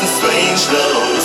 and strange love.